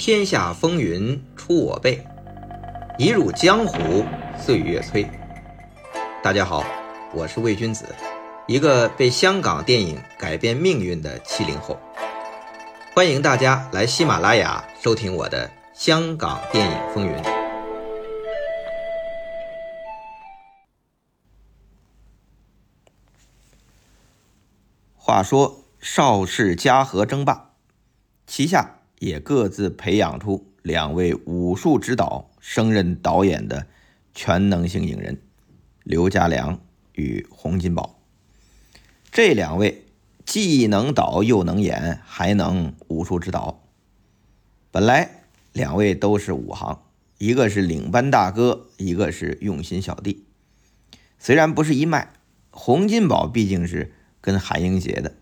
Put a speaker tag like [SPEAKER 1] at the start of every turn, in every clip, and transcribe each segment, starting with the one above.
[SPEAKER 1] 天下风云出我辈，一入江湖岁月催。大家好，我是魏君子，一个被香港电影改变命运的七零后。欢迎大家来喜马拉雅收听我的《香港电影风云》。话说邵氏嘉禾争霸，旗下。也各自培养出两位武术指导升任导演的全能型影人，刘家良与洪金宝。这两位既能导又能演，还能武术指导。本来两位都是武行，一个是领班大哥，一个是用心小弟。虽然不是一脉，洪金宝毕竟是跟韩英杰的，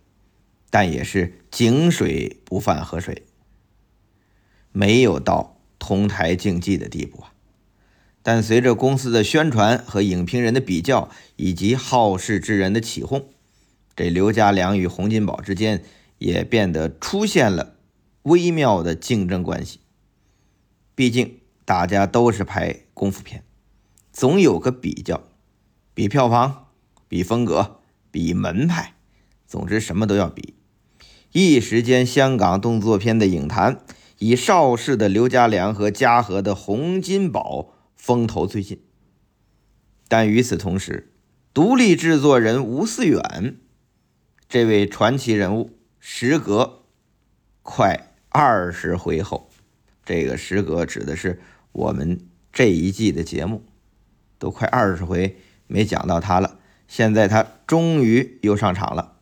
[SPEAKER 1] 但也是井水不犯河水。没有到同台竞技的地步啊！但随着公司的宣传和影评人的比较，以及好事之人的起哄，这刘家良与洪金宝之间也变得出现了微妙的竞争关系。毕竟大家都是拍功夫片，总有个比较，比票房，比风格，比门派，总之什么都要比。一时间，香港动作片的影坛。以邵氏的刘家良和嘉禾的洪金宝风头最劲，但与此同时，独立制作人吴思远这位传奇人物，时隔快二十回后，这个时隔指的是我们这一季的节目，都快二十回没讲到他了，现在他终于又上场了。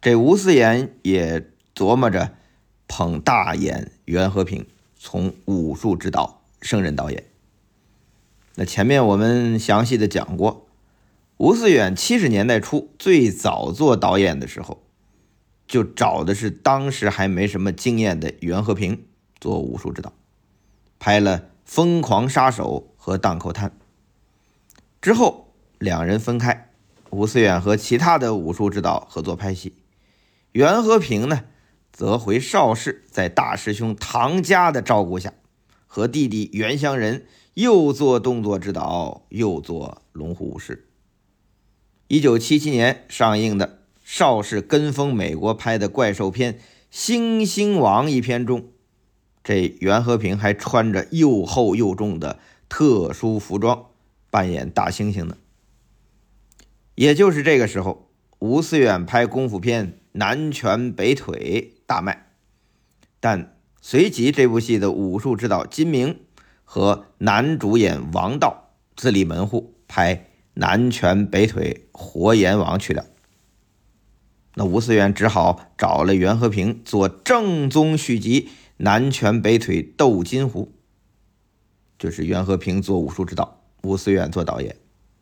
[SPEAKER 1] 这吴思远也琢磨着。捧大演袁和平从武术指导升任导演。那前面我们详细的讲过，吴思远七十年代初最早做导演的时候，就找的是当时还没什么经验的袁和平做武术指导，拍了《疯狂杀手》和《档口滩》。之后两人分开，吴思远和其他的武术指导合作拍戏，袁和平呢？则回邵氏，在大师兄唐家的照顾下，和弟弟袁湘仁又做动作指导，又做龙虎武师。一九七七年上映的邵氏跟风美国拍的怪兽片《猩猩王》一片中，这袁和平还穿着又厚又重的特殊服装扮演大猩猩呢。也就是这个时候，吴思远拍功夫片《南拳北腿》。大卖，但随即这部戏的武术指导金明和男主演王道自立门户，拍南拳北腿活阎王去了。那吴思远只好找了袁和平做正宗续集《南拳北腿斗金狐》，就是袁和平做武术指导，吴思远做导演。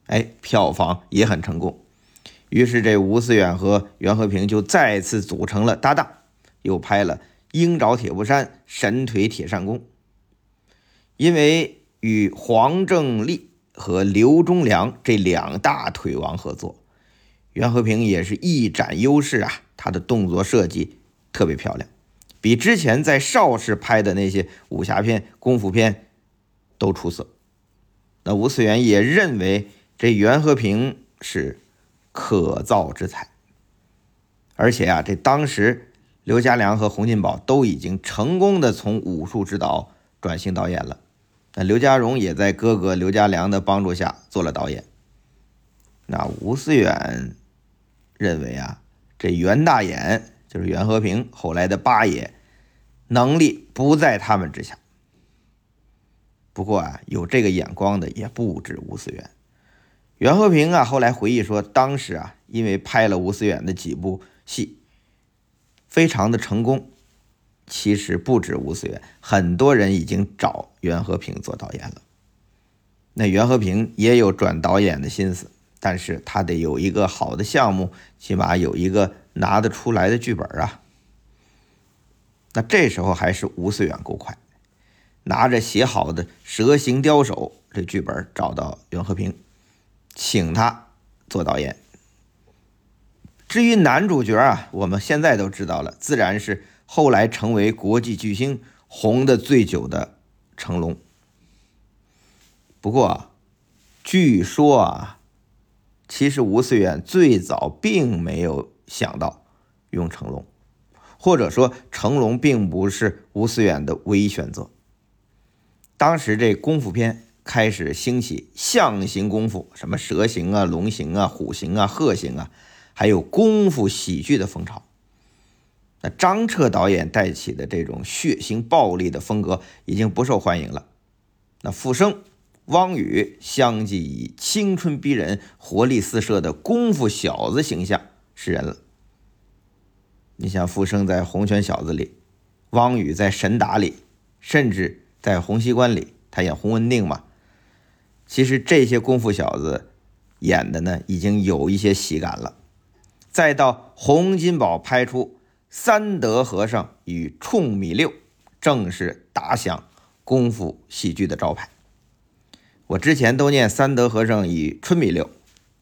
[SPEAKER 1] 哎，票房也很成功。于是这吴思远和袁和平就再次组成了搭档。又拍了《鹰爪铁布衫》《神腿铁扇功》，因为与黄正利和刘忠良这两大腿王合作，袁和平也是一展优势啊！他的动作设计特别漂亮，比之前在邵氏拍的那些武侠片、功夫片都出色。那吴思远也认为这袁和平是可造之才，而且啊，这当时。刘家良和洪金宝都已经成功的从武术指导转型导演了，那刘家荣也在哥哥刘家良的帮助下做了导演。那吴思远认为啊，这袁大眼就是袁和平后来的八爷，能力不在他们之下。不过啊，有这个眼光的也不止吴思远。袁和平啊，后来回忆说，当时啊，因为拍了吴思远的几部戏。非常的成功，其实不止吴思远，很多人已经找袁和平做导演了。那袁和平也有转导演的心思，但是他得有一个好的项目，起码有一个拿得出来的剧本啊。那这时候还是吴思远够快，拿着写好的《蛇形刁手》这剧本找到袁和平，请他做导演。至于男主角啊，我们现在都知道了，自然是后来成为国际巨星红的最久的成龙。不过，据说啊，其实吴思远最早并没有想到用成龙，或者说成龙并不是吴思远的唯一选择。当时这功夫片开始兴起，象形功夫，什么蛇形啊、龙形啊、虎形啊、鹤形啊，还有功夫喜剧的风潮。那张彻导演带起的这种血腥暴力的风格已经不受欢迎了。那傅声、汪宇相继以青春逼人、活力四射的功夫小子形象示人了。你像傅声在《洪拳小子》里，汪宇在《神打》里，甚至在《洪熙官》里，他演洪文定嘛。其实这些功夫小子演的呢，已经有一些喜感了。再到洪金宝拍出。三德和尚与冲米六正是打响功夫喜剧的招牌。我之前都念三德和尚与春米六，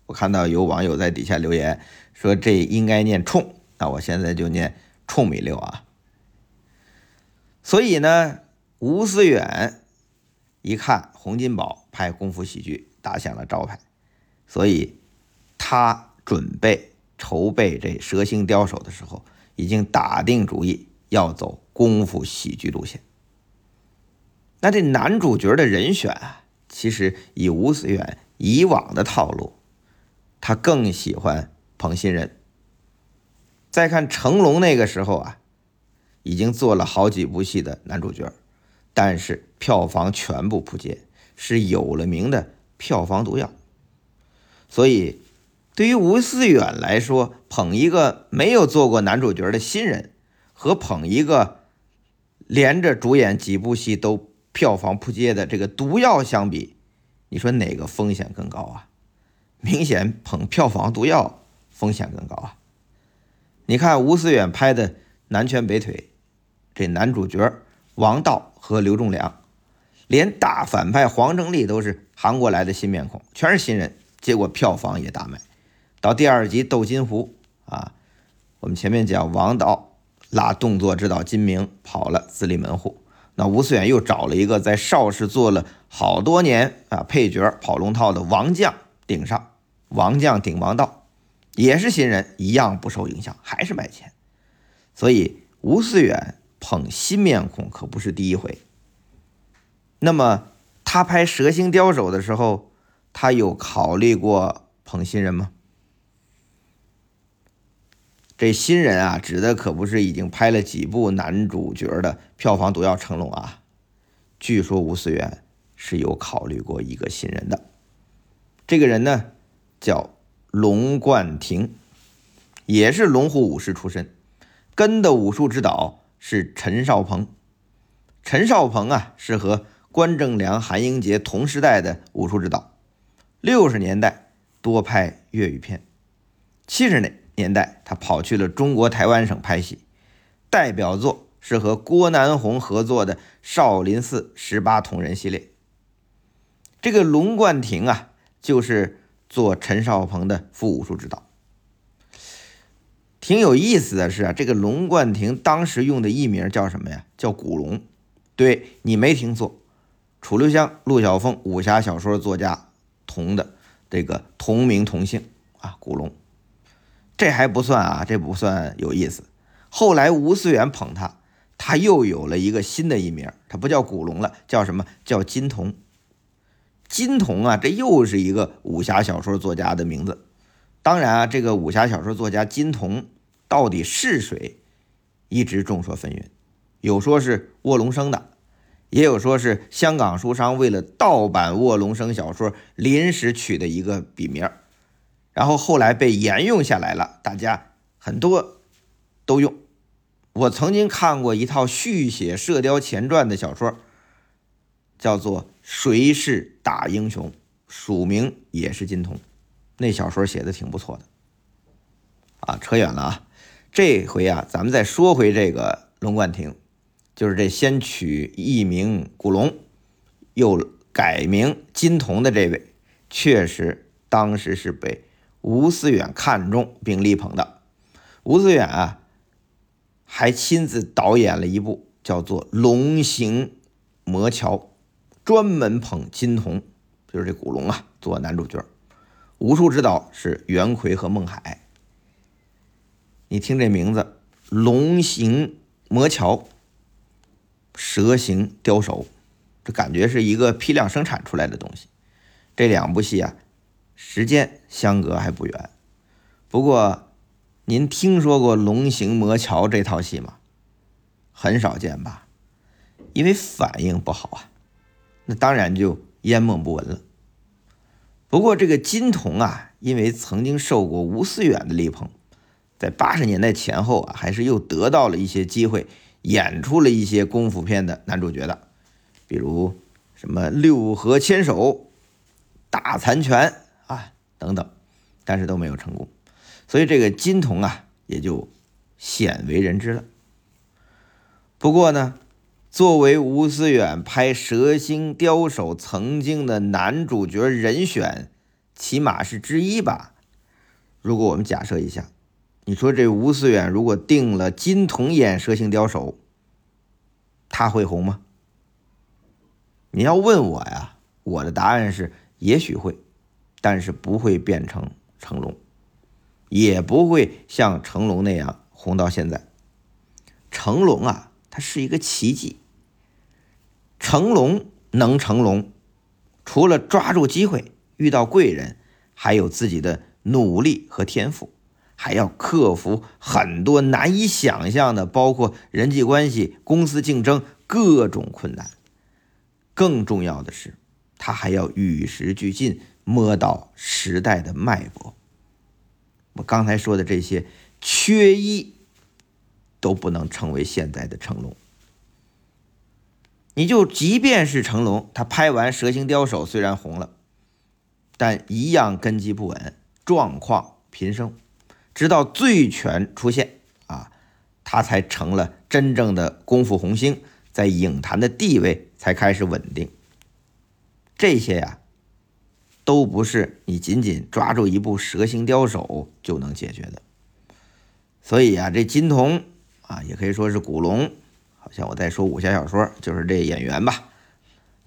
[SPEAKER 1] 我看到有网友在底下留言说这应该念冲，那我现在就念冲米六啊。所以呢，吴思远一看洪金宝拍功夫喜剧打响了招牌，所以他准备筹备这蛇形刁手的时候。已经打定主意要走功夫喜剧路线。那这男主角的人选啊，其实以吴思远以往的套路，他更喜欢捧新人。再看成龙那个时候啊，已经做了好几部戏的男主角，但是票房全部扑街，是有了名的票房毒药。所以。对于吴思远来说，捧一个没有做过男主角的新人，和捧一个连着主演几部戏都票房扑街的这个毒药相比，你说哪个风险更高啊？明显捧票房毒药风险更高啊！你看吴思远拍的《南拳北腿》，这男主角王道和刘仲良，连大反派黄正利都是韩国来的新面孔，全是新人，结果票房也大卖。到第二集斗金湖啊，我们前面讲王导拉动作指导金明跑了自立门户，那吴思远又找了一个在邵氏做了好多年啊配角跑龙套的王将顶上，王将顶王道也是新人，一样不受影响，还是卖钱。所以吴思远捧新面孔可不是第一回。那么他拍《蛇形刁手》的时候，他有考虑过捧新人吗？这新人啊，指的可不是已经拍了几部男主角的票房毒药成龙啊。据说吴思远是有考虑过一个新人的，这个人呢叫龙冠廷，也是龙虎武师出身，跟的武术指导是陈少鹏。陈少鹏啊，是和关正良、韩英杰同时代的武术指导，六十年代多拍粤语片，七十年。年代，他跑去了中国台湾省拍戏，代表作是和郭南红合作的《少林寺十八铜人》系列。这个龙冠廷啊，就是做陈少鹏的副武术指导。挺有意思的是啊，这个龙冠廷当时用的艺名叫什么呀？叫古龙。对你没听错，楚留香、陆小凤武侠小说作家同的这个同名同姓啊，古龙。这还不算啊，这不算有意思。后来吴思远捧他，他又有了一个新的艺名，他不叫古龙了，叫什么叫金童？金童啊，这又是一个武侠小说作家的名字。当然啊，这个武侠小说作家金童到底是谁，一直众说纷纭。有说是卧龙生的，也有说是香港书商为了盗版卧龙生小说临时取的一个笔名。然后后来被沿用下来了，大家很多都用。我曾经看过一套续写《射雕前传》的小说，叫做《谁是大英雄》，署名也是金童。那小说写的挺不错的。啊，扯远了啊！这回啊，咱们再说回这个龙冠亭，就是这先取艺名古龙，又改名金童的这位，确实当时是被。吴思远看中并力捧的，吴思远啊，还亲自导演了一部叫做龙行魔桥，专门捧金童，就是这古龙啊做男主角。武术指导是袁奎和孟海。你听这名字，龙行魔桥，蛇形刁手，这感觉是一个批量生产出来的东西。这两部戏啊，时间相隔还不远。不过，您听说过《龙行魔桥》这套戏吗？很少见吧，因为反应不好啊，那当然就烟梦不闻了。不过这个金童啊，因为曾经受过吴思远的力捧，在八十年代前后啊，还是又得到了一些机会，演出了一些功夫片的男主角的，比如什么六合千手、大残拳等等，但是都没有成功，所以这个金童啊，也就鲜为人知了。不过呢，作为吴思远拍《蛇星刁手》曾经的男主角人选，起码是之一吧。如果我们假设一下，你说这吴思远如果定了金童演《蛇形刁手》，他会红吗？你要问我呀，我的答案是也许会，但是不会变成成龙，也不会像成龙那样红到现在。成龙啊。他是一个奇迹。成龙能成龙，除了抓住机会、遇到贵人，还有自己的努力和天赋，还要克服很多难以想象的，包括人际关系、公司竞争各种困难。更重要的是，他还要与时俱进，摸到时代的脉搏。我刚才说的这些，缺一。都不能成为现在的成龙。你就即便是成龙，他拍完《蛇形刁手》虽然红了，但一样根基不稳，状况频生，直到《醉拳》出现啊，他才成了真正的功夫红星，在影坛的地位才开始稳定。这些呀，都不是你仅仅抓住一部《蛇形刁手》就能解决的。所以啊，这金童。啊，也可以说是古龙，好像我在说武侠小说，就是这演员吧。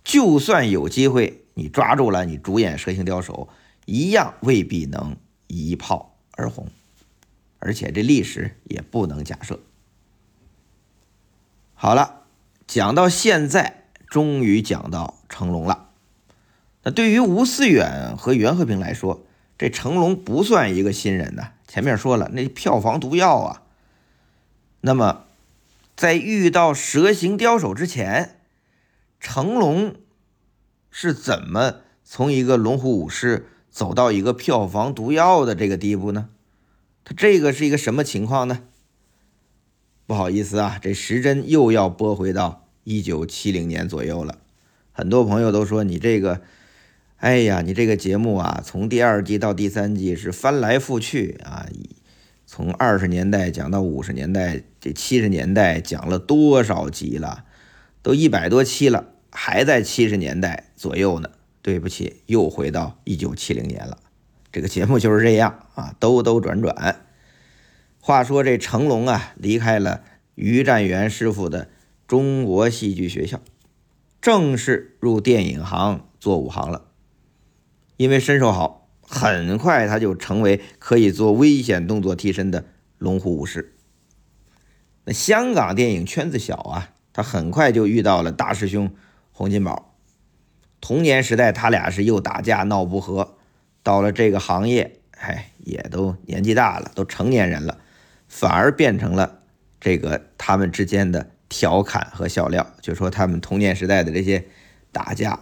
[SPEAKER 1] 就算有机会，你抓住了，你主演《蛇形刁手》，一样未必能一炮而红，而且这历史也不能假设。好了，讲到现在，终于讲到成龙了。那对于吴思远和袁和平来说，这成龙不算一个新人呐。前面说了，那票房毒药啊。那么，在遇到蛇形刁手之前，成龙是怎么从一个龙虎武士走到一个票房毒药的这个地步呢？他这个是一个什么情况呢？不好意思啊，这时针又要拨回到一九七零年左右了。很多朋友都说你这个，哎呀，你这个节目啊，从第二季到第三季是翻来覆去啊。从二十年代讲到五十年代，这七十年代讲了多少集了？都一百多期了，还在七十年代左右呢。对不起，又回到一九七零年了。这个节目就是这样啊，兜兜转转。话说这成龙啊，离开了于占元师傅的中国戏剧学校，正式入电影行做武行了。因为身手好。很快，他就成为可以做危险动作替身的龙虎武士。那香港电影圈子小啊，他很快就遇到了大师兄洪金宝。童年时代，他俩是又打架闹不和。到了这个行业，哎，也都年纪大了，都成年人了，反而变成了这个他们之间的调侃和笑料。就说他们童年时代的这些打架，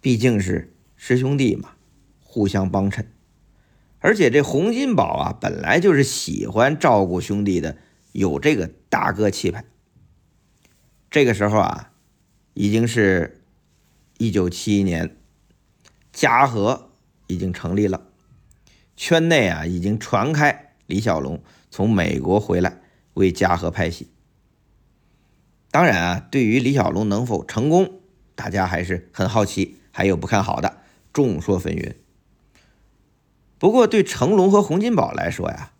[SPEAKER 1] 毕竟是师兄弟嘛。互相帮衬，而且这洪金宝啊，本来就是喜欢照顾兄弟的，有这个大哥气派。这个时候啊，已经是一九七一年，嘉禾已经成立了，圈内啊已经传开李小龙从美国回来为嘉禾拍戏。当然啊，对于李小龙能否成功，大家还是很好奇，还有不看好的，众说纷纭。不过，对成龙和洪金宝来说呀，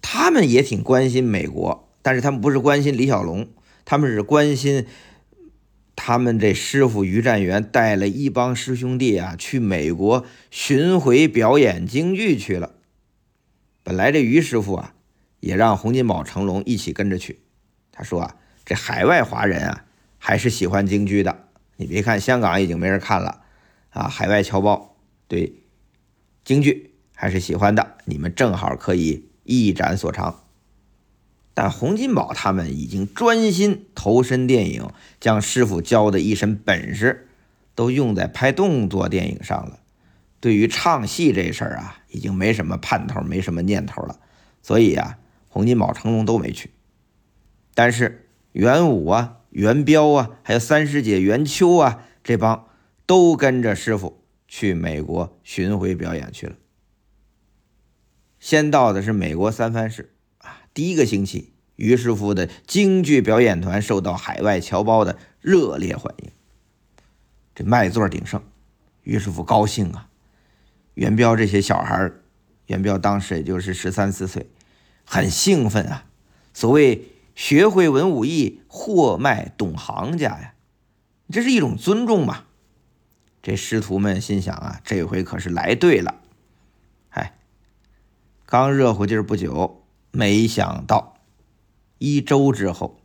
[SPEAKER 1] 他们也挺关心美国，但是他们不是关心李小龙，他们是关心他们这师傅于占元带了一帮师兄弟啊去美国巡回表演京剧去了。本来这于师傅啊也让洪金宝、成龙一起跟着去。他说啊，这海外华人啊还是喜欢京剧的。你别看香港已经没人看了啊，海外侨胞对京剧还是喜欢的。你们正好可以一展所长。但洪金宝他们已经专心投身电影，将师傅教的一身本事都用在拍动作电影上了。对于唱戏这事儿啊，已经没什么盼头，没什么念头了。所以啊，洪金宝、成龙都没去。但是袁武啊、袁彪啊，还有三师姐袁秋啊，这帮都跟着师傅去美国巡回表演去了。先到的是美国三藩市啊。第一个星期，于师傅的京剧表演团受到海外侨胞的热烈欢迎，这卖座鼎盛，于师傅高兴啊。元彪这些小孩元彪当时也就是十三四岁，很兴奋啊。所谓学会文武艺，货卖懂行家呀，这是一种尊重嘛。这师徒们心想啊，这回可是来对了。哎，刚热乎劲儿不久。没想到，一周之后，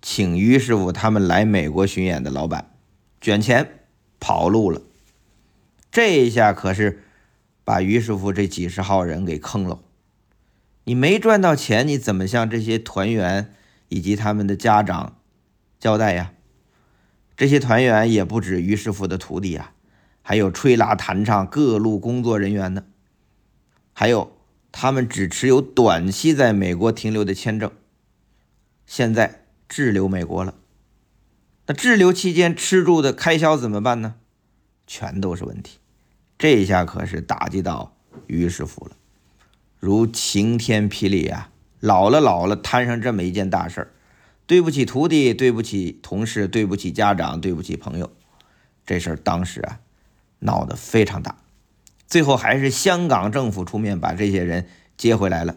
[SPEAKER 1] 请于师傅他们来美国巡演的老板卷钱跑路了。这一下可是把于师傅这几十号人给坑了。你没赚到钱，你怎么向这些团员以及他们的家长交代呀？这些团员也不止于师傅的徒弟呀，还有吹拉弹唱各路工作人员呢，还有。他们只持有短期在美国停留的签证，现在滞留美国了。那滞留期间吃住的开销怎么办呢？全都是问题。这下可是打击到于师傅了，如晴天霹雳啊！老了老了，摊上这么一件大事儿，对不起徒弟，对不起同事，对不起家长，对不起朋友。这事儿当时啊，闹得非常大。最后还是香港政府出面把这些人接回来了。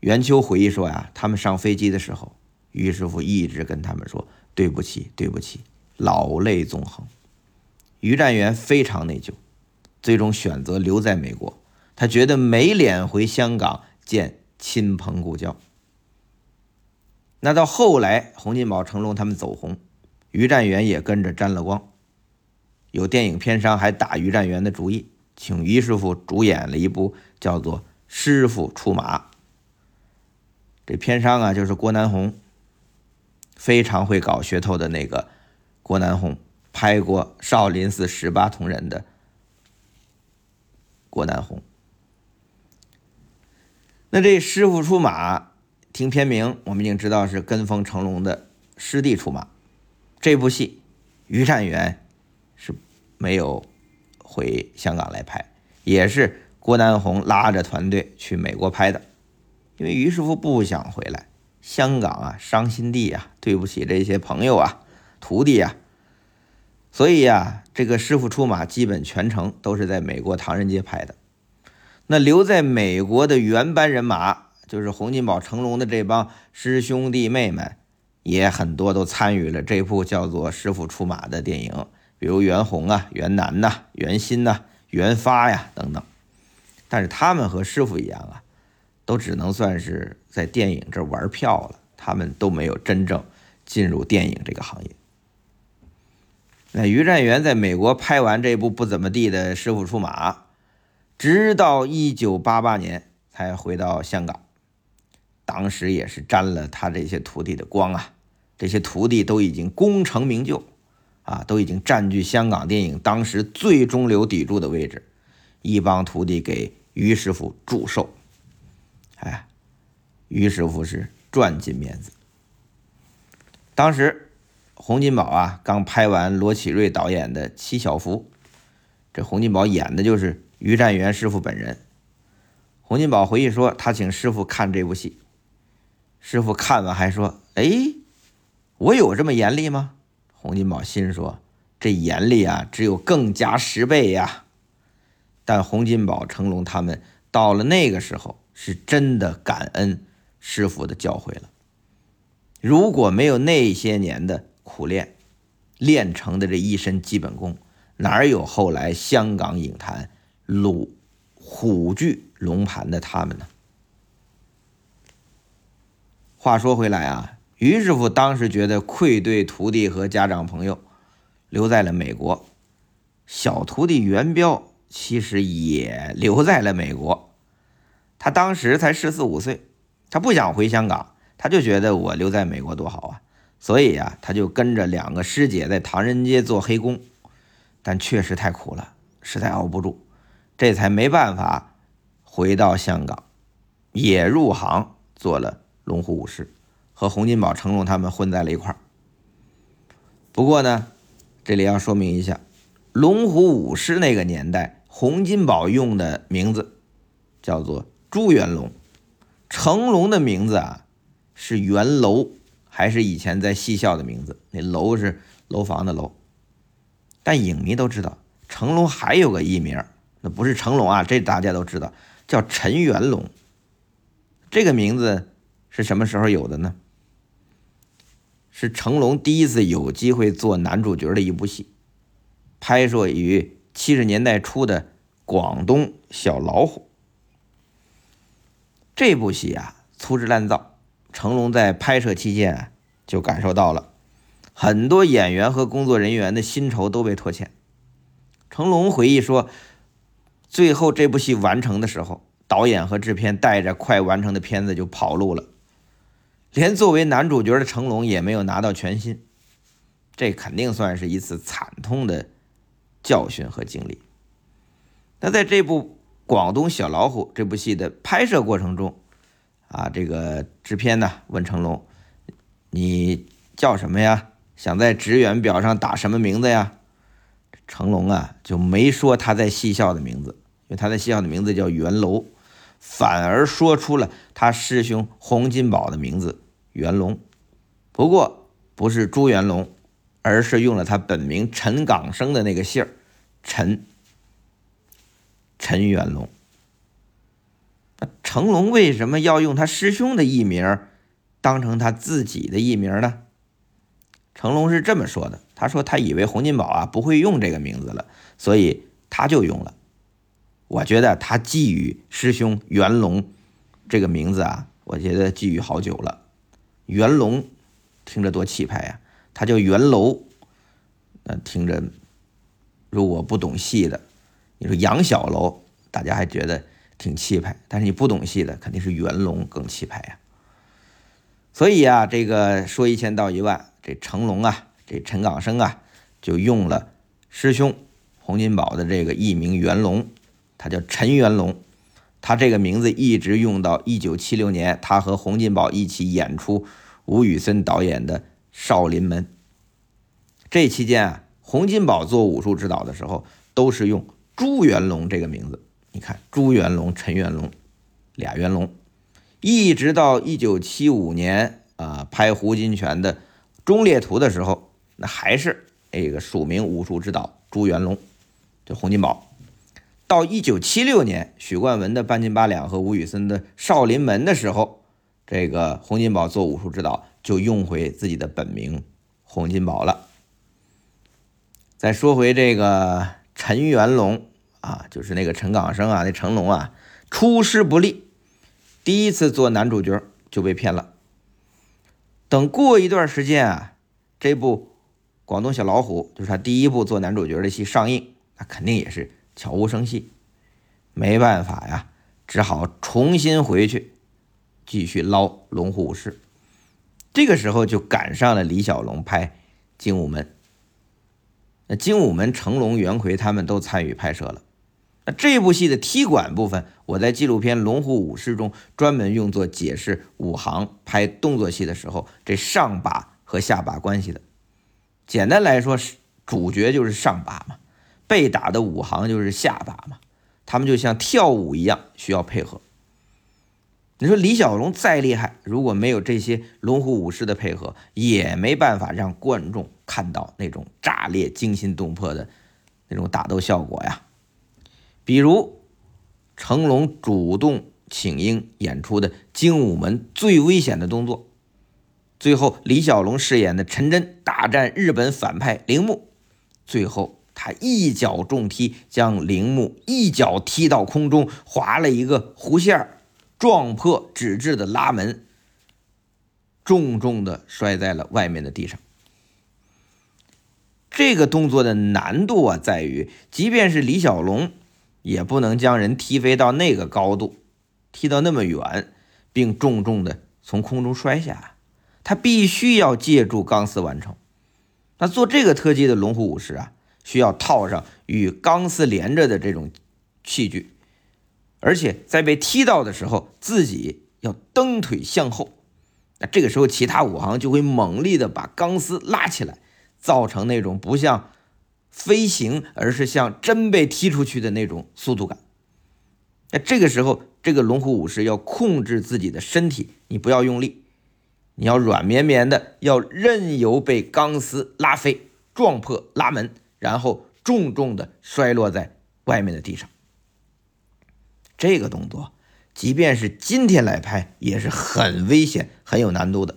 [SPEAKER 1] 袁秋回忆说呀，他们上飞机的时候，于师傅一直跟他们说对不起，对不起，老泪纵横。于占元非常内疚，最终选择留在美国，他觉得没脸回香港见亲朋故交。那到后来，洪金宝、成龙他们走红，于占元也跟着沾了光。有电影片商还打于占元的主意，请于师傅主演了一部叫做《师傅出马》。这片商啊，就是郭南红，非常会搞噱头的那个郭南红，拍过《少林寺十八铜人》的郭南红。那这《师傅出马》，听片名，我们已经知道是跟风成龙的师弟出马。这部戏，于占元。没有回香港来拍，也是郭南红拉着团队去美国拍的，因为于师傅不想回来，香港啊，伤心地啊，对不起这些朋友啊，徒弟啊，所以呀，这个师傅出马基本全程都是在美国唐人街拍的。那留在美国的原班人马，就是洪金宝、成龙的这帮师兄弟妹们，也很多都参与了这部叫做《师傅出马》的电影。比如袁弘啊、袁楠呐、袁鑫呐、袁发呀等等，但是他们和师傅一样啊，都只能算是在电影这玩票了，他们都没有真正进入电影这个行业。那于占元在美国拍完这部不怎么地的《师傅出马》，直到一九八八年才回到香港，当时也是沾了他这些徒弟的光啊，这些徒弟都已经功成名就。啊，都已经占据香港电影当时最中流砥柱的位置，一帮徒弟给于师傅祝寿，哎，于师傅是赚尽面子。当时洪金宝啊，刚拍完罗启瑞导演的《七小福》，这洪金宝演的就是于占元师傅本人。洪金宝回忆说，他请师傅看这部戏，师傅看完还说：“哎，我有这么严厉吗？”洪金宝心说：“这严厉啊，只有更加十倍呀。”但洪金宝、成龙他们到了那个时候，是真的感恩师傅的教诲了。如果没有那些年的苦练，练成的这一身基本功，哪有后来香港影坛鲁虎踞龙盘的他们呢？话说回来啊，于师傅当时觉得愧对徒弟和家长朋友，留在了美国。小徒弟元彪其实也留在了美国。他当时才十四五岁，他不想回香港，他就觉得我留在美国多好啊。所以啊，他就跟着两个师姐在唐人街做黑工，但确实太苦了，实在熬不住，这才没办法回到香港，也入行做了。龙虎武师和洪金宝、成龙他们混在了一块儿。不过呢，这里要说明一下，龙虎武师那个年代，洪金宝用的名字叫做朱元龙，成龙的名字啊是元楼，还是以前在戏校的名字？那楼是楼房的楼。但影迷都知道，成龙还有个艺名，那不是成龙啊，这大家都知道，叫陈元龙。这个名字。是什么时候有的呢？是成龙第一次有机会做男主角的一部戏，拍摄于七十年代初的《广东小老虎》。这部戏啊，粗制滥造。成龙在拍摄期间啊，就感受到了很多演员和工作人员的薪酬都被拖欠。成龙回忆说，最后这部戏完成的时候，导演和制片带着快完成的片子就跑路了。连作为男主角的成龙也没有拿到全薪，这肯定算是一次惨痛的教训和经历。那在这部《广东小老虎》这部戏的拍摄过程中，啊，这个制片呢问成龙：“你叫什么呀？想在职员表上打什么名字呀？”成龙啊就没说他在戏校的名字，因为他在戏校的名字叫袁楼，反而说出了他师兄洪金宝的名字。元龙，不过不是朱元龙，而是用了他本名陈港生的那个姓儿，陈陈元龙。那成龙为什么要用他师兄的艺名当成他自己的艺名呢？成龙是这么说的：“他说他以为洪金宝啊不会用这个名字了，所以他就用了。我觉得他寄予师兄元龙这个名字啊，我觉得寄予好久了。”元龙，听着多气派呀！他叫元楼，那听着，如果不懂戏的，你说杨小楼，大家还觉得挺气派，但是你不懂戏的，肯定是元龙更气派呀。所以啊，这个说一千道一万，这成龙啊，这陈港生啊，就用了师兄洪金宝的这个艺名元龙，他叫陈元龙。他这个名字一直用到一九七六年，他和洪金宝一起演出吴宇森导演的《少林门》。这期间啊，洪金宝做武术指导的时候，都是用朱元龙这个名字。你看，朱元龙、陈元龙，俩元龙。一直到一九七五年啊，拍胡金铨的《忠烈图》的时候，那还是那个署名武术指导朱元龙，就洪金宝。到一九七六年，许冠文的半斤八两和吴宇森的少林门的时候，这个洪金宝做武术指导就用回自己的本名洪金宝了。再说回这个陈元龙啊，就是那个陈港生啊，那成龙啊，出师不利，第一次做男主角就被骗了。等过一段时间啊，这部《广东小老虎》就是他第一部做男主角的戏上映，那肯定也是。悄无声息，没办法呀，只好重新回去继续捞《龙虎武士》。这个时候就赶上了李小龙拍《精武门》。那《精武门》成龙、袁奎他们都参与拍摄了。那这部戏的踢馆部分，我在纪录片《龙虎武士》中专门用作解释武行拍动作戏的时候，这上把和下把关系的。简单来说，是主角就是上把嘛。被打的武行就是下把嘛，他们就像跳舞一样需要配合。你说李小龙再厉害，如果没有这些龙虎武师的配合，也没办法让观众看到那种炸裂、惊心动魄的那种打斗效果呀。比如成龙主动请缨演出的《精武门》最危险的动作，最后，李小龙饰演的陈真大战日本反派铃木，最后他一脚重踢，将铃木一脚踢到空中，划了一个弧线，撞破纸质的拉门，重重的摔在了外面的地上。这个动作的难度啊，在于即便是李小龙，也不能将人踢飞到那个高度，踢到那么远，并重重的从空中摔下。他必须要借助钢丝完成。那做这个特技的龙虎武士啊，需要套上与钢丝连着的这种器具，而且在被踢到的时候，自己要蹬腿向后。那这个时候，其他武行就会猛力的把钢丝拉起来，造成那种不像飞行，而是像真被踢出去的那种速度感。那这个时候，这个龙虎武士要控制自己的身体，你不要用力。你要软绵绵的，要任由被钢丝拉飞、撞破拉门，然后重重的摔落在外面的地上。这个动作，即便是今天来拍，也是很危险、很有难度的。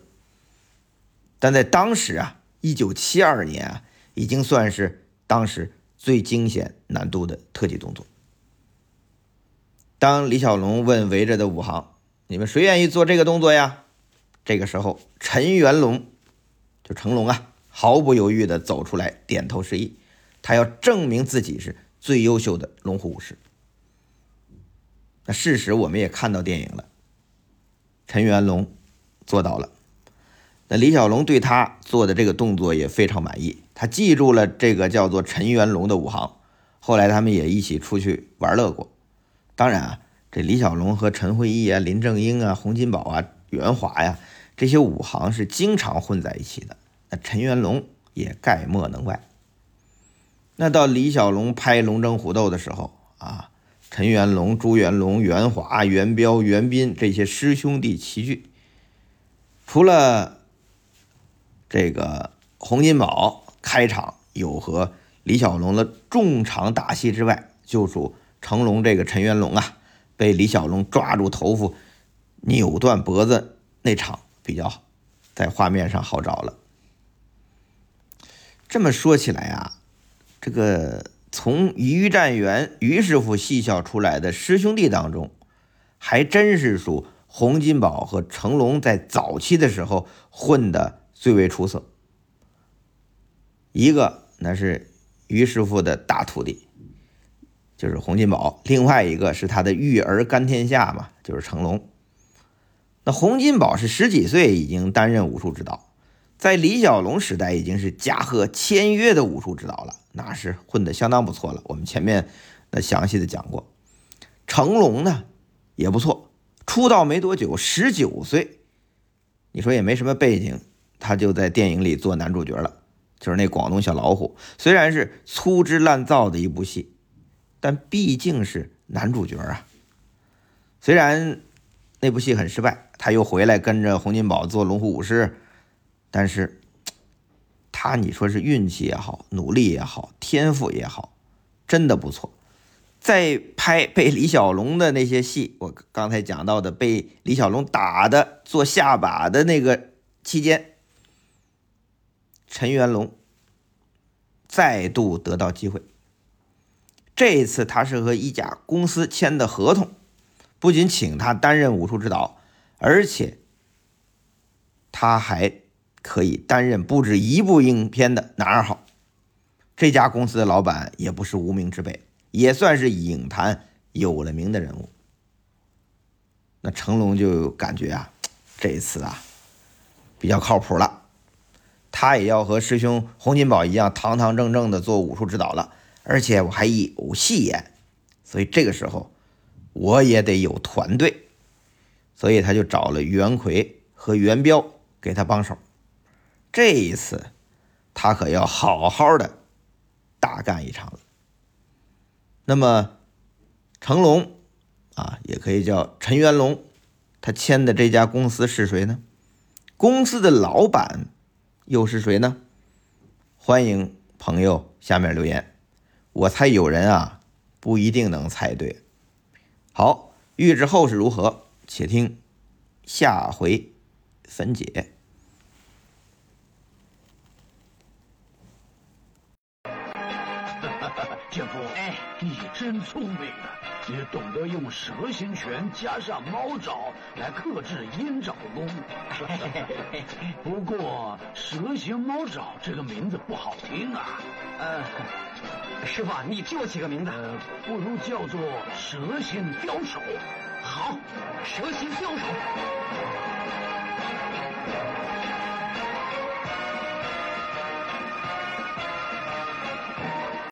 [SPEAKER 1] 但在当时啊，一九七二年啊，已经算是当时最惊险难度的特技动作。当李小龙问围着的武行：“你们谁愿意做这个动作呀？”这个时候，陈元龙就成龙啊，毫不犹豫的走出来，点头示意。他要证明自己是最优秀的龙虎武士。那事实我们也看到电影了，陈元龙做到了。那李小龙对他做的这个动作也非常满意，他记住了这个叫做陈元龙的武行。后来他们也一起出去玩乐过。当然啊，这李小龙和陈慧义啊、林正英啊、洪金宝啊、袁华呀。这些武行是经常混在一起的，那陈元龙也概莫能外。那到李小龙拍《龙争虎斗》的时候啊，陈元龙、朱元龙、袁华、袁彪、袁斌这些师兄弟齐聚，除了这个洪金宝开场有和李小龙的重场打戏之外，就属成龙这个陈元龙啊，被李小龙抓住头发扭断脖子那场。比较好，在画面上好找了。这么说起来啊，这个从于占元于师傅戏校出来的师兄弟当中，还真是属洪金宝和成龙在早期的时候混的最为出色。一个那是于师傅的大徒弟，就是洪金宝；另外一个是他的育儿干天下嘛，就是成龙。那洪金宝是十几岁已经担任武术指导，在李小龙时代已经是嘉禾签约的武术指导了，那是混得相当不错了。我们前面那详细的讲过，成龙呢也不错，出道没多久，十九岁，你说也没什么背景，他就在电影里做男主角了，就是那广东小老虎。虽然是粗制滥造的一部戏，但毕竟是男主角啊。虽然那部戏很失败。他又回来跟着洪金宝做龙虎武师，但是，那你说是运气也好，努力也好，天赋也好，真的不错。在拍被李小龙的那些戏，我刚才讲到的被李小龙打的做下巴的那个期间，陈元龙再度得到机会。这一次他是和一家公司签的合同，不仅请他担任武术指导。而且，他还可以担任不止一部影片的男二号。这家公司的老板也不是无名之辈，也算是影坛有了名的人物。那成龙就感觉啊，这一次啊比较靠谱了。他也要和师兄洪金宝一样堂堂正正的做武术指导了，而且我还有戏演，所以这个时候我也得有团队。所以他就找了袁奎和袁彪给他帮手。这一次，他可要好好的大干一场了。那么，成龙啊，也可以叫陈元龙，他签的这家公司是谁呢？公司的老板又是谁呢？欢迎朋友下面留言。我猜有人啊，不一定能猜对。好，预知后事如何？且听下回分解。
[SPEAKER 2] 真聪明啊！也懂得用蛇形拳加上猫爪来克制鹰爪功。不过蛇形猫爪这个名字不好听啊。
[SPEAKER 3] 呃，师傅，你替我起个名字，
[SPEAKER 2] 呃，不如叫做蛇形刁手。
[SPEAKER 3] 好，蛇形刁手。